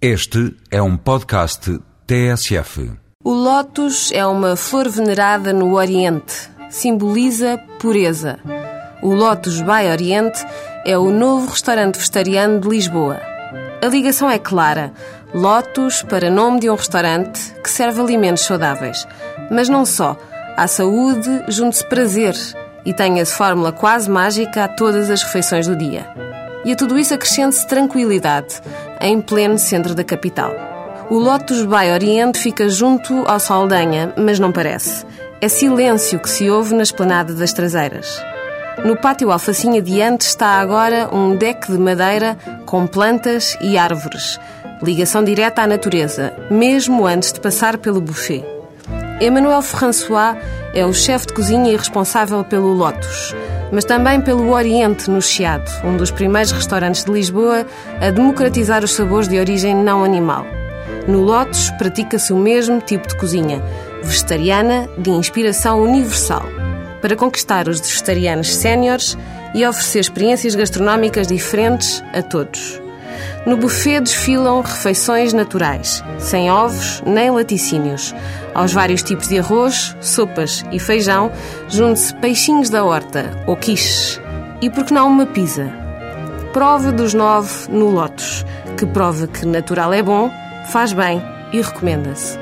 Este é um podcast TSF. O lótus é uma flor venerada no Oriente. Simboliza pureza. O Lotus by Oriente é o novo restaurante vegetariano de Lisboa. A ligação é clara. Lotus para nome de um restaurante que serve alimentos saudáveis. Mas não só. À saúde junte-se prazer e tenha-se fórmula quase mágica a todas as refeições do dia. E a tudo isso acrescente-se tranquilidade, em pleno centro da capital. O Lotus Bay Oriente fica junto ao Saldanha, mas não parece. É silêncio que se ouve na esplanada das traseiras. No pátio alfacinha diante está agora um deck de madeira com plantas e árvores. Ligação direta à natureza, mesmo antes de passar pelo buffet. Emmanuel François é o chefe de cozinha e responsável pelo Lotus, mas também pelo Oriente no Chiado, um dos primeiros restaurantes de Lisboa a democratizar os sabores de origem não animal. No Lotus pratica-se o mesmo tipo de cozinha, vegetariana de inspiração universal, para conquistar os vegetarianos séniores e oferecer experiências gastronómicas diferentes a todos. No buffet desfilam refeições naturais, sem ovos nem laticínios. Aos vários tipos de arroz, sopas e feijão, junte-se peixinhos da horta ou quiches. E por que não uma pizza? Prova dos nove no Lotus, que prova que natural é bom, faz bem e recomenda-se.